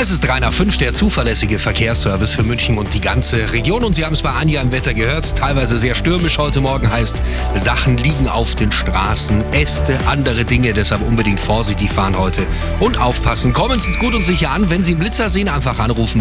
Es ist 3 nach 5, der zuverlässige Verkehrsservice für München und die ganze Region. Und Sie haben es bei Anja im Wetter gehört. Teilweise sehr stürmisch heute Morgen heißt, Sachen liegen auf den Straßen, Äste, andere Dinge. Deshalb unbedingt vorsichtig fahren heute und aufpassen. Kommen Sie gut und sicher an. Wenn Sie einen Blitzer sehen, einfach anrufen.